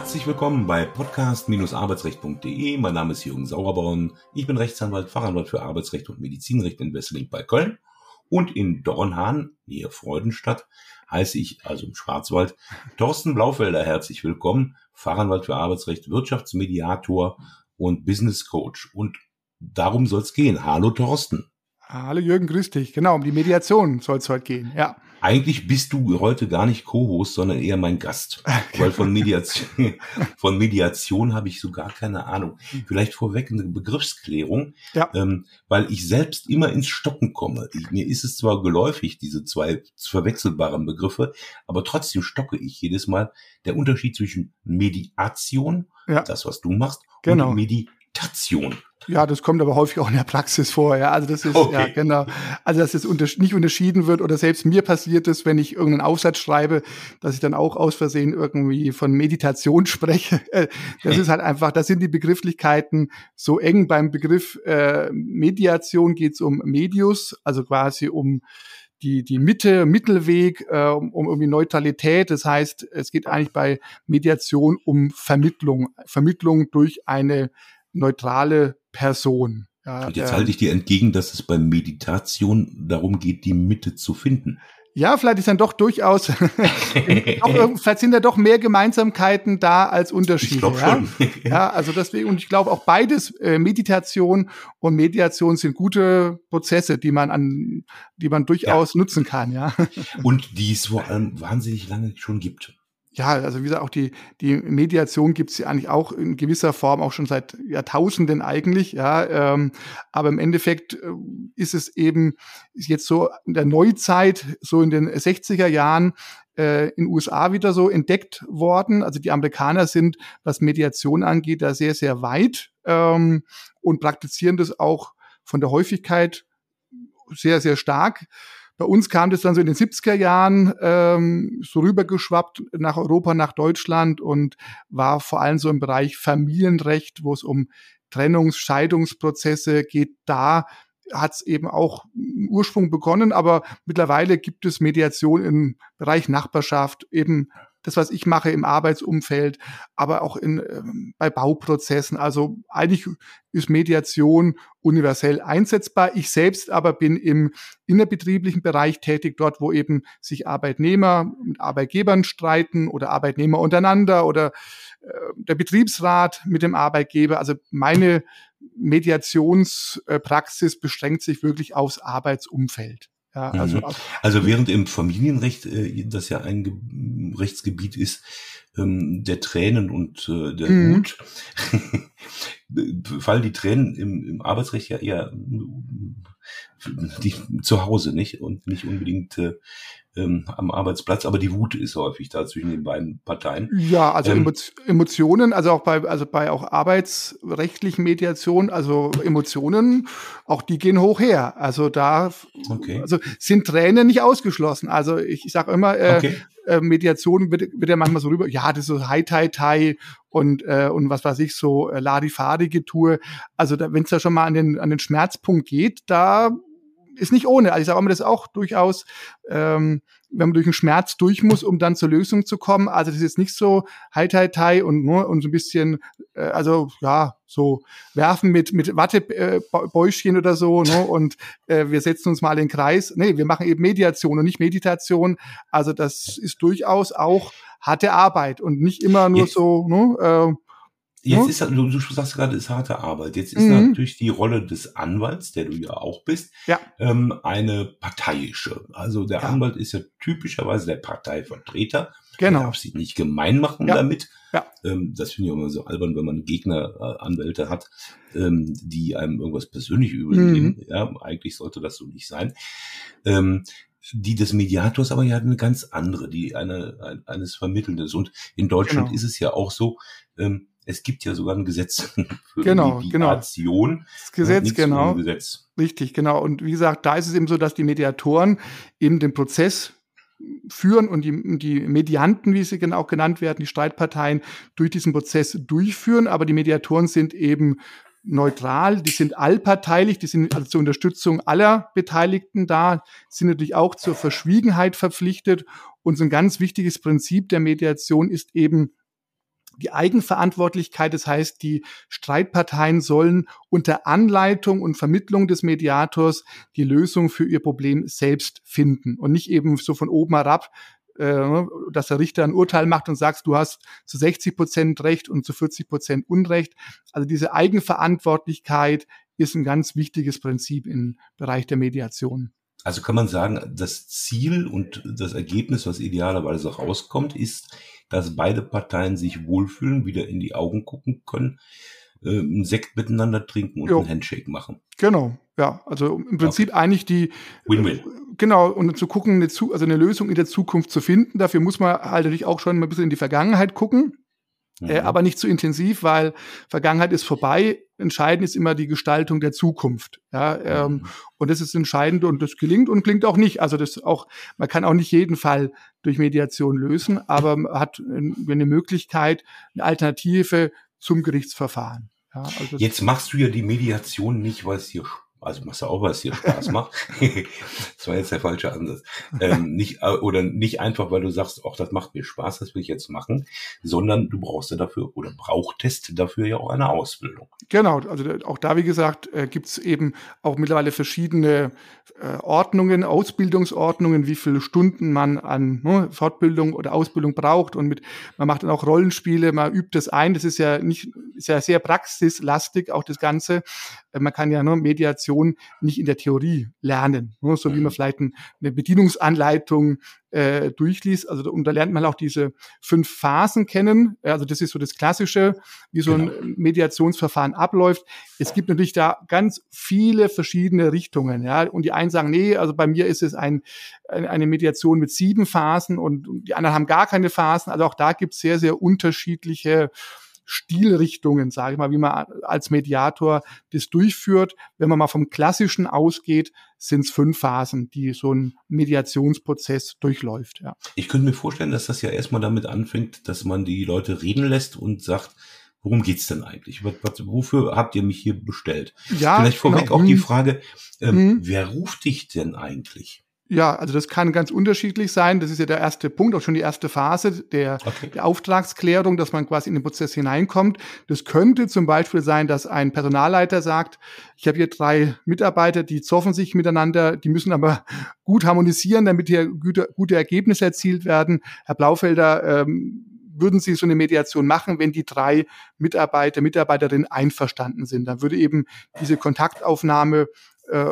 Herzlich willkommen bei podcast-arbeitsrecht.de. Mein Name ist Jürgen Sauerborn. Ich bin Rechtsanwalt, Fachanwalt für Arbeitsrecht und Medizinrecht in Wesseling bei Köln. Und in Dornhahn, nähe Freudenstadt, heiße ich, also im Schwarzwald, Thorsten Blaufelder. Herzlich willkommen. Fachanwalt für Arbeitsrecht, Wirtschaftsmediator und Business Coach. Und darum soll es gehen. Hallo Thorsten. Hallo Jürgen, grüß dich. Genau, um die Mediation soll es heute gehen, ja. Eigentlich bist du heute gar nicht Co-Host, sondern eher mein Gast. Weil von Mediation, von Mediation habe ich so gar keine Ahnung. Vielleicht vorweg eine Begriffsklärung, ja. ähm, weil ich selbst immer ins Stocken komme. Ich, mir ist es zwar geläufig, diese zwei verwechselbaren Begriffe, aber trotzdem stocke ich jedes Mal. Der Unterschied zwischen Mediation, ja. das was du machst, genau. und Meditation. Ja, das kommt aber häufig auch in der Praxis vor. Ja, also das ist okay. ja genau. Also dass es unter, nicht unterschieden wird oder selbst mir passiert es, wenn ich irgendeinen Aufsatz schreibe, dass ich dann auch aus Versehen irgendwie von Meditation spreche. Äh, das ist halt einfach. Das sind die Begrifflichkeiten so eng. Beim Begriff äh, Mediation geht es um Medius, also quasi um die, die Mitte, Mittelweg, äh, um, um irgendwie Neutralität. Das heißt, es geht eigentlich bei Mediation um Vermittlung. Vermittlung durch eine neutrale Person. Ja, Und jetzt äh, halte ich dir entgegen, dass es bei Meditation darum geht, die Mitte zu finden. Ja, vielleicht ist dann doch durchaus, doch, vielleicht sind da doch mehr Gemeinsamkeiten da als Unterschiede. Ich ja? ja, also deswegen, und ich glaube auch beides, äh, Meditation und Mediation sind gute Prozesse, die man an, die man durchaus ja. nutzen kann, ja. Und die es vor allem wahnsinnig lange schon gibt ja, also wie gesagt, auch die, die Mediation gibt es ja eigentlich auch in gewisser Form auch schon seit Jahrtausenden eigentlich, ja. Ähm, aber im Endeffekt äh, ist es eben jetzt so in der Neuzeit, so in den 60er Jahren, äh, in USA wieder so entdeckt worden. Also die Amerikaner sind, was Mediation angeht, da sehr, sehr weit ähm, und praktizieren das auch von der Häufigkeit sehr, sehr stark. Bei uns kam das dann so in den 70er Jahren ähm, so rübergeschwappt nach Europa, nach Deutschland und war vor allem so im Bereich Familienrecht, wo es um Trennungs-, Scheidungsprozesse geht. Da hat es eben auch Ursprung begonnen, aber mittlerweile gibt es Mediation im Bereich Nachbarschaft, eben das, was ich mache im Arbeitsumfeld, aber auch in, ähm, bei Bauprozessen. Also eigentlich ist Mediation universell einsetzbar. Ich selbst aber bin im innerbetrieblichen Bereich tätig, dort, wo eben sich Arbeitnehmer mit Arbeitgebern streiten oder Arbeitnehmer untereinander oder äh, der Betriebsrat mit dem Arbeitgeber. Also meine Mediationspraxis beschränkt sich wirklich aufs Arbeitsumfeld. Ja, also, mhm. also während im Familienrecht, äh, das ja ein Ge Rechtsgebiet ist, ähm, der Tränen und äh, der mhm. Wut, fallen die Tränen im, im Arbeitsrecht ja eher die, zu Hause, nicht? Und nicht unbedingt äh, ähm, am Arbeitsplatz, aber die Wut ist häufig da zwischen den beiden Parteien. Ja, also ähm, Emotionen, also auch bei, also bei auch arbeitsrechtlichen Mediationen, also Emotionen, auch die gehen hoch her. Also da okay. also sind Tränen nicht ausgeschlossen. Also ich, ich sage immer, äh, okay. äh, Mediation wird, wird ja manchmal so rüber, ja, das ist so High Tai Tai und äh, und was weiß ich so äh, Larifari-Getue. Also da, wenn es da schon mal an den an den Schmerzpunkt geht, da ist nicht ohne. Also ich sage immer, das auch durchaus, ähm, wenn man durch den Schmerz durch muss, um dann zur Lösung zu kommen. Also das ist jetzt nicht so Hi Tai Tai und nur und so ein bisschen, äh, also ja, so werfen mit mit Wattebäuschen äh, oder so, ne? Und äh, wir setzen uns mal in den Kreis. Nee, wir machen eben Mediation und nicht Meditation. Also das ist durchaus auch harte Arbeit und nicht immer nur so, ne? Äh, Jetzt ist, du, du sagst gerade, es ist harte Arbeit. Jetzt ist mhm. natürlich die Rolle des Anwalts, der du ja auch bist, ja. Ähm, eine parteiische. Also der ja. Anwalt ist ja typischerweise der Parteivertreter. Genau. Man darf sich nicht gemein machen ja. damit. Ja. Ähm, das finde ich immer so albern, wenn man Gegneranwälte äh, hat, ähm, die einem irgendwas persönlich übernehmen. Mhm. Ja, eigentlich sollte das so nicht sein. Ähm, die des Mediators aber ja eine ganz andere, die eine, eines Vermittelndes. Und in Deutschland genau. ist es ja auch so, ähm, es gibt ja sogar ein Gesetz für genau, Mediation. Genau. Das Gesetz, genau. Gesetz. Richtig, genau. Und wie gesagt, da ist es eben so, dass die Mediatoren eben den Prozess führen und die, die Medianten, wie sie auch genannt werden, die Streitparteien durch diesen Prozess durchführen. Aber die Mediatoren sind eben neutral, die sind allparteilich, die sind also zur Unterstützung aller Beteiligten da, sind natürlich auch zur Verschwiegenheit verpflichtet. Und so ein ganz wichtiges Prinzip der Mediation ist eben die Eigenverantwortlichkeit, das heißt, die Streitparteien sollen unter Anleitung und Vermittlung des Mediators die Lösung für ihr Problem selbst finden und nicht eben so von oben herab, äh, dass der Richter ein Urteil macht und sagt, du hast zu 60 Prozent Recht und zu 40 Prozent Unrecht. Also diese Eigenverantwortlichkeit ist ein ganz wichtiges Prinzip im Bereich der Mediation. Also kann man sagen, das Ziel und das Ergebnis, was idealerweise rauskommt, ist, dass beide Parteien sich wohlfühlen, wieder in die Augen gucken können, äh, einen Sekt miteinander trinken und jo. einen Handshake machen. Genau, ja. Also im Prinzip okay. eigentlich die Win-Win. Genau, und zu gucken, eine, also eine Lösung in der Zukunft zu finden. Dafür muss man halt natürlich auch schon mal ein bisschen in die Vergangenheit gucken. Äh, mhm. Äh, aber nicht zu intensiv, weil Vergangenheit ist vorbei. Entscheidend ist immer die Gestaltung der Zukunft. Ja, ähm, mhm. und das ist entscheidend und das gelingt und klingt auch nicht. Also das auch, man kann auch nicht jeden Fall durch Mediation lösen, aber man hat eine Möglichkeit, eine Alternative zum Gerichtsverfahren. Ja, also Jetzt machst du ja die Mediation nicht, weil es dir also machst du auch, was dir Spaß macht. das war jetzt der falsche Ansatz. Ähm, nicht, äh, oder nicht einfach, weil du sagst, auch das macht mir Spaß, das will ich jetzt machen, sondern du brauchst ja dafür oder brauchtest dafür ja auch eine Ausbildung. Genau, also auch da, wie gesagt, äh, gibt es eben auch mittlerweile verschiedene äh, Ordnungen, Ausbildungsordnungen, wie viele Stunden man an ne, Fortbildung oder Ausbildung braucht und mit, man macht dann auch Rollenspiele, man übt das ein, das ist ja nicht, ist ja sehr praxislastig, auch das Ganze. Man kann ja nur ne, Mediation nicht in der Theorie lernen, ne, so wie man mhm. vielleicht eine Bedienungsanleitung äh, durchliest. Also und da lernt man auch diese fünf Phasen kennen. Also das ist so das Klassische, wie so genau. ein Mediationsverfahren abläuft. Es gibt natürlich da ganz viele verschiedene Richtungen. Ja, und die einen sagen, nee, also bei mir ist es ein, eine Mediation mit sieben Phasen und die anderen haben gar keine Phasen. Also auch da gibt es sehr, sehr unterschiedliche Stilrichtungen, sage ich mal, wie man als Mediator das durchführt. Wenn man mal vom Klassischen ausgeht, sind es fünf Phasen, die so ein Mediationsprozess durchläuft. Ja. Ich könnte mir vorstellen, dass das ja erstmal damit anfängt, dass man die Leute reden lässt und sagt, worum geht's denn eigentlich? Was, was, wofür habt ihr mich hier bestellt? Ja, Vielleicht vorweg genau. auch die mhm. Frage, ähm, mhm. wer ruft dich denn eigentlich? Ja, also das kann ganz unterschiedlich sein. Das ist ja der erste Punkt, auch schon die erste Phase der, okay. der Auftragsklärung, dass man quasi in den Prozess hineinkommt. Das könnte zum Beispiel sein, dass ein Personalleiter sagt, ich habe hier drei Mitarbeiter, die zoffen sich miteinander, die müssen aber gut harmonisieren, damit hier gute, gute Ergebnisse erzielt werden. Herr Blaufelder, ähm, würden Sie so eine Mediation machen, wenn die drei Mitarbeiter, Mitarbeiterinnen einverstanden sind? Dann würde eben diese Kontaktaufnahme äh,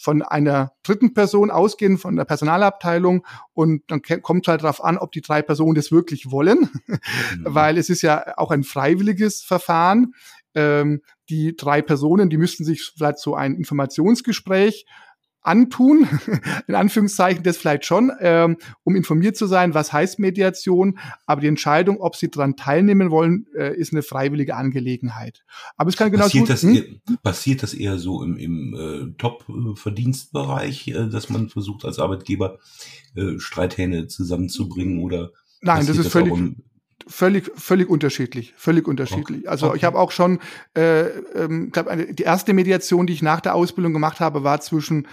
von einer dritten Person ausgehen, von der Personalabteilung und dann kommt halt darauf an, ob die drei Personen das wirklich wollen, mhm. weil es ist ja auch ein freiwilliges Verfahren. Ähm, die drei Personen, die müssten sich vielleicht so ein Informationsgespräch antun, in Anführungszeichen das vielleicht schon, ähm, um informiert zu sein, was heißt Mediation. Aber die Entscheidung, ob sie daran teilnehmen wollen, äh, ist eine freiwillige Angelegenheit. Aber es kann genau passiert, das, hm? passiert das eher so im, im äh, Top-Verdienstbereich, äh, dass man versucht als Arbeitgeber äh, Streithähne zusammenzubringen oder Nein, das ist das völlig, völlig, völlig unterschiedlich, völlig unterschiedlich. Okay. Also okay. ich habe auch schon, äh, ähm, glaub, eine, die erste Mediation, die ich nach der Ausbildung gemacht habe, war zwischen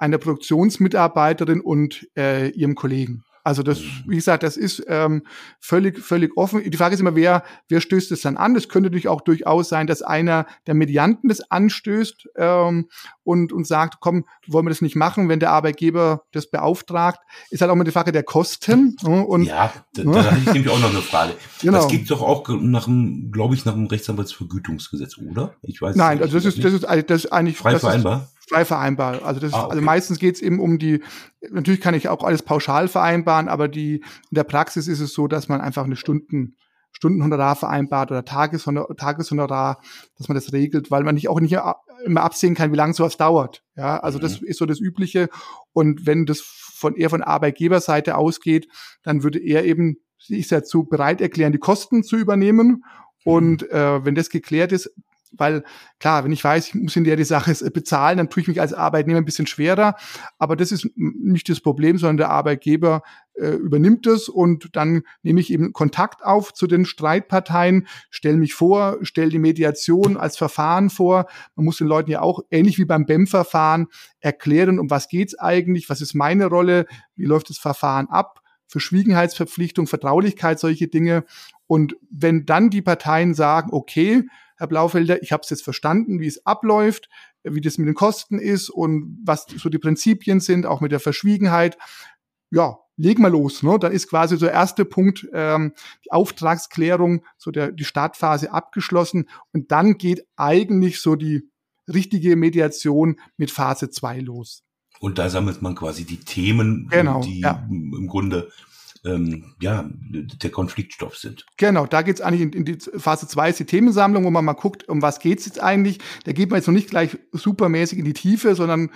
einer Produktionsmitarbeiterin und äh, ihrem Kollegen. Also das, mhm. wie gesagt, das ist ähm, völlig, völlig offen. Die Frage ist immer, wer, wer stößt es dann an? Es könnte natürlich auch durchaus sein, dass einer der Medianten das anstößt ähm, und, und sagt, komm, wollen wir das nicht machen, wenn der Arbeitgeber das beauftragt. Ist halt auch immer die Frage der Kosten. Ne? Und, ja, da, ne? da habe ich nämlich auch noch eine Frage. Genau. Das geht doch auch nach dem, glaube ich, nach dem Rechtsanwaltsvergütungsgesetz, oder? Ich weiß Nein, also das ist, das ist, das ist eigentlich frei vereinbar. Ist, frei vereinbar. Also das, ah, okay. also meistens geht es eben um die. Natürlich kann ich auch alles pauschal vereinbaren, aber die in der Praxis ist es so, dass man einfach eine Stunden Stundenhonorar vereinbart oder Tageshonorar, Tageshonorar, dass man das regelt, weil man nicht auch nicht immer absehen kann, wie lange sowas dauert. Ja, also mhm. das ist so das Übliche. Und wenn das von eher von Arbeitgeberseite ausgeht, dann würde er eben sich dazu bereit erklären, die Kosten zu übernehmen. Und mhm. äh, wenn das geklärt ist, weil klar, wenn ich weiß, ich muss in der die Sache bezahlen, dann tue ich mich als Arbeitnehmer ein bisschen schwerer. Aber das ist nicht das Problem, sondern der Arbeitgeber äh, übernimmt es und dann nehme ich eben Kontakt auf zu den Streitparteien, stelle mich vor, stelle die Mediation als Verfahren vor. Man muss den Leuten ja auch ähnlich wie beim BEM-Verfahren erklären, um was geht's eigentlich, was ist meine Rolle, wie läuft das Verfahren ab Verschwiegenheitsverpflichtung, Vertraulichkeit, solche Dinge. Und wenn dann die Parteien sagen, okay, Herr Blaufelder, ich habe es jetzt verstanden, wie es abläuft, wie das mit den Kosten ist und was so die Prinzipien sind, auch mit der Verschwiegenheit. Ja, leg mal los. Ne? Dann ist quasi so der erste Punkt ähm, die Auftragsklärung, so der die Startphase abgeschlossen und dann geht eigentlich so die richtige Mediation mit Phase 2 los. Und da sammelt man quasi die Themen, genau, die ja. im Grunde ähm, ja, der Konfliktstoff sind. Genau, da geht's eigentlich in, in die Phase 2 ist die Themensammlung, wo man mal guckt, um was geht's jetzt eigentlich. Da geht man jetzt noch nicht gleich supermäßig in die Tiefe, sondern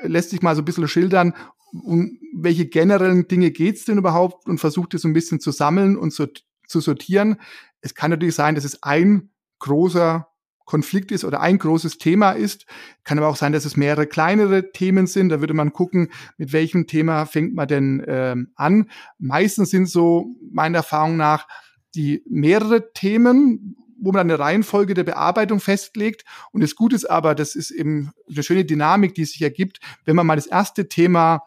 lässt sich mal so ein bisschen schildern, um welche generellen Dinge geht's denn überhaupt und versucht es so ein bisschen zu sammeln und zu, zu sortieren. Es kann natürlich sein, dass es ein großer Konflikt ist oder ein großes Thema ist. Kann aber auch sein, dass es mehrere kleinere Themen sind. Da würde man gucken, mit welchem Thema fängt man denn ähm, an. Meistens sind so meiner Erfahrung nach die mehrere Themen, wo man eine Reihenfolge der Bearbeitung festlegt. Und das Gute ist aber, das ist eben eine schöne Dynamik, die sich ergibt, wenn man mal das erste Thema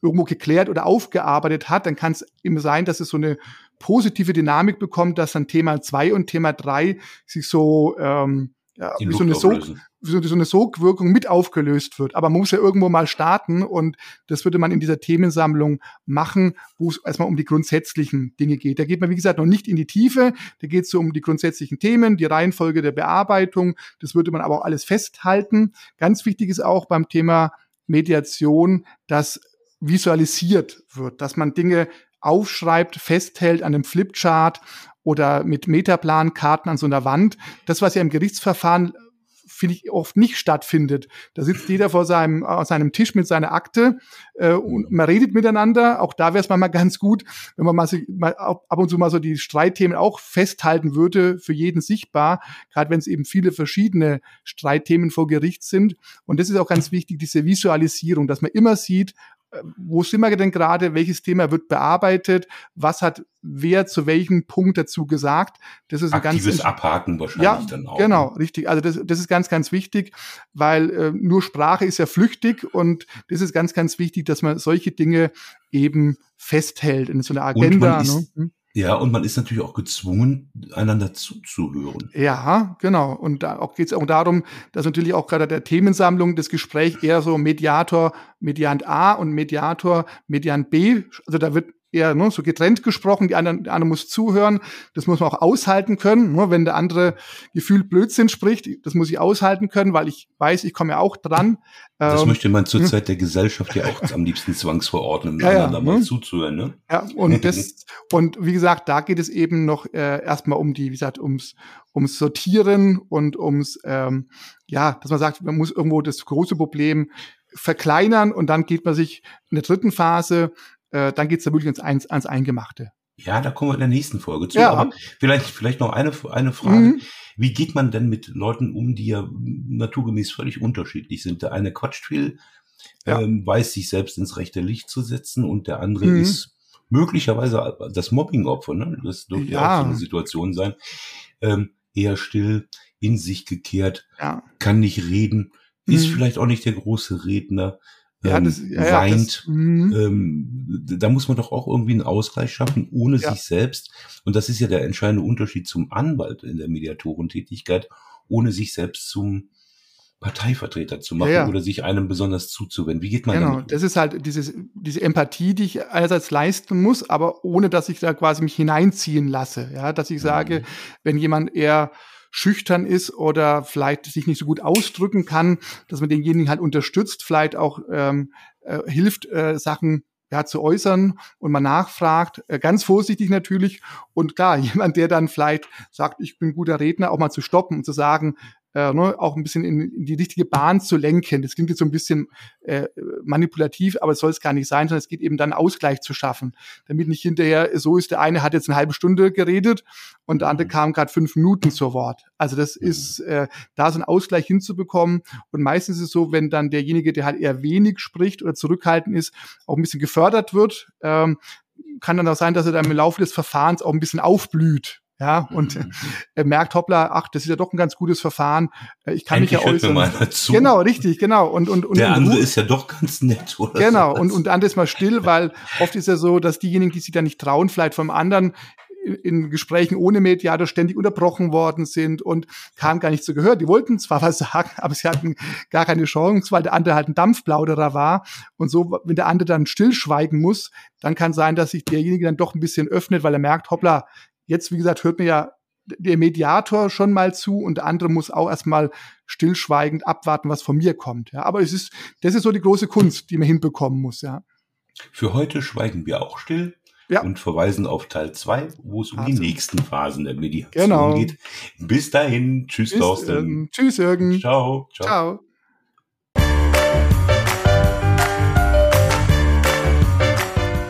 irgendwo geklärt oder aufgearbeitet hat, dann kann es eben sein, dass es so eine positive Dynamik bekommt, dass dann Thema zwei und Thema drei sich so ähm, ja, wie so, eine Sog, wie so eine Sogwirkung mit aufgelöst wird. Aber man muss ja irgendwo mal starten und das würde man in dieser Themensammlung machen, wo es erstmal um die grundsätzlichen Dinge geht. Da geht man, wie gesagt, noch nicht in die Tiefe, da geht es so um die grundsätzlichen Themen, die Reihenfolge der Bearbeitung, das würde man aber auch alles festhalten. Ganz wichtig ist auch beim Thema Mediation, dass visualisiert wird, dass man Dinge aufschreibt, festhält an einem Flipchart oder mit Metaplankarten an so einer Wand. Das, was ja im Gerichtsverfahren finde ich oft nicht stattfindet. Da sitzt jeder vor seinem, an seinem Tisch mit seiner Akte äh, und man redet miteinander. Auch da wäre es mal ganz gut, wenn man mal, sich, mal ab und zu mal so die Streitthemen auch festhalten würde, für jeden sichtbar, gerade wenn es eben viele verschiedene Streitthemen vor Gericht sind. Und das ist auch ganz wichtig, diese Visualisierung, dass man immer sieht, wo sind wir denn gerade, welches Thema wird bearbeitet, was hat wer zu welchem Punkt dazu gesagt. Das ist ein Aktives ganz Abhaken wahrscheinlich ja, dann auch. Genau, ne? richtig. Also das, das ist ganz, ganz wichtig, weil äh, nur Sprache ist ja flüchtig und das ist ganz, ganz wichtig, dass man solche Dinge eben festhält in so einer Agenda. Ist, ne? Ja, und man ist natürlich auch gezwungen, einander zuzuhören. Ja, genau. Und da geht es auch darum, dass natürlich auch gerade der Themensammlung das Gespräch eher so Mediator, Mediant A und Mediator, Mediant B, also da wird eher ne, so getrennt gesprochen, die andere, der andere muss zuhören, das muss man auch aushalten können, ne, wenn der andere gefühlt Blödsinn spricht, das muss ich aushalten können, weil ich weiß, ich komme ja auch dran. Das ähm, möchte man zur hm. Zeit der Gesellschaft ja auch am liebsten zwangsverordnen, ja, ja, mal ne? zuzuhören. Ne? Ja, und das, und wie gesagt, da geht es eben noch äh, erstmal um die, wie gesagt, ums, ums Sortieren und ums, ähm, ja, dass man sagt, man muss irgendwo das große Problem verkleinern und dann geht man sich in der dritten Phase äh, dann geht's da wirklich ans, ans Eingemachte. Ja, da kommen wir in der nächsten Folge zu. Ja. Aber vielleicht, vielleicht noch eine, eine Frage. Mhm. Wie geht man denn mit Leuten um, die ja naturgemäß völlig unterschiedlich sind? Der eine quatscht viel, ja. ähm, weiß sich selbst ins rechte Licht zu setzen und der andere mhm. ist möglicherweise das Mobbing-Opfer. Ne? Das dürfte ja auch so eine Situation sein. Ähm, eher still, in sich gekehrt, ja. kann nicht reden, mhm. ist vielleicht auch nicht der große Redner ja, ähm, das, ja, weint. Das, mhm. ähm, da muss man doch auch irgendwie einen Ausgleich schaffen, ohne ja. sich selbst. Und das ist ja der entscheidende Unterschied zum Anwalt in der Mediatorentätigkeit, ohne sich selbst zum Parteivertreter zu machen ja, oder sich einem besonders zuzuwenden. Wie geht man genau, damit? Das ist halt dieses, diese Empathie, die ich einerseits leisten muss, aber ohne dass ich da quasi mich hineinziehen lasse. Ja, dass ich sage, mhm. wenn jemand eher schüchtern ist oder vielleicht sich nicht so gut ausdrücken kann, dass man denjenigen halt unterstützt, vielleicht auch ähm, äh, hilft, äh, Sachen ja, zu äußern und man nachfragt, äh, ganz vorsichtig natürlich. Und klar, jemand, der dann vielleicht sagt, ich bin guter Redner, auch mal zu stoppen und zu sagen, äh, ne, auch ein bisschen in, in, die richtige Bahn zu lenken. Das klingt jetzt so ein bisschen äh, manipulativ, aber es soll es gar nicht sein, sondern es geht eben dann Ausgleich zu schaffen, damit nicht hinterher so ist, der eine hat jetzt eine halbe Stunde geredet und der andere mhm. kam gerade fünf Minuten zu Wort. Also das mhm. ist äh, da so einen Ausgleich hinzubekommen und meistens ist es so, wenn dann derjenige, der halt eher wenig spricht oder zurückhaltend ist, auch ein bisschen gefördert wird, ähm, kann dann auch sein, dass er dann im Laufe des Verfahrens auch ein bisschen aufblüht Ja, und mhm. er merkt, hoppla, ach, das ist ja doch ein ganz gutes Verfahren. Äh, ich kann Endlich mich ja äußern. Mal zu. Genau, richtig, genau. Und, und, und, der andere ist ja doch ganz nett, oder? Genau, so. und, und der andere ist mal still, weil oft ist ja so, dass diejenigen, die sich da nicht trauen, vielleicht vom anderen in Gesprächen ohne Mediator ständig unterbrochen worden sind und kam gar nicht zu Gehör. Die wollten zwar was sagen, aber sie hatten gar keine Chance, weil der andere halt ein Dampfplauderer war. Und so, wenn der andere dann stillschweigen muss, dann kann sein, dass sich derjenige dann doch ein bisschen öffnet, weil er merkt, hoppla, Jetzt, wie gesagt, hört mir ja der Mediator schon mal zu und der andere muss auch erstmal stillschweigend abwarten, was von mir kommt. Ja, aber es ist, das ist so die große Kunst, die man hinbekommen muss, ja. Für heute schweigen wir auch still. Ja. Und verweisen auf Teil 2, wo es um also. die nächsten Phasen der Mediation genau. geht. Bis dahin. Tschüss, Bis, Thorsten. Ähm, tschüss, Jürgen. Ciao. Ciao. Ciao.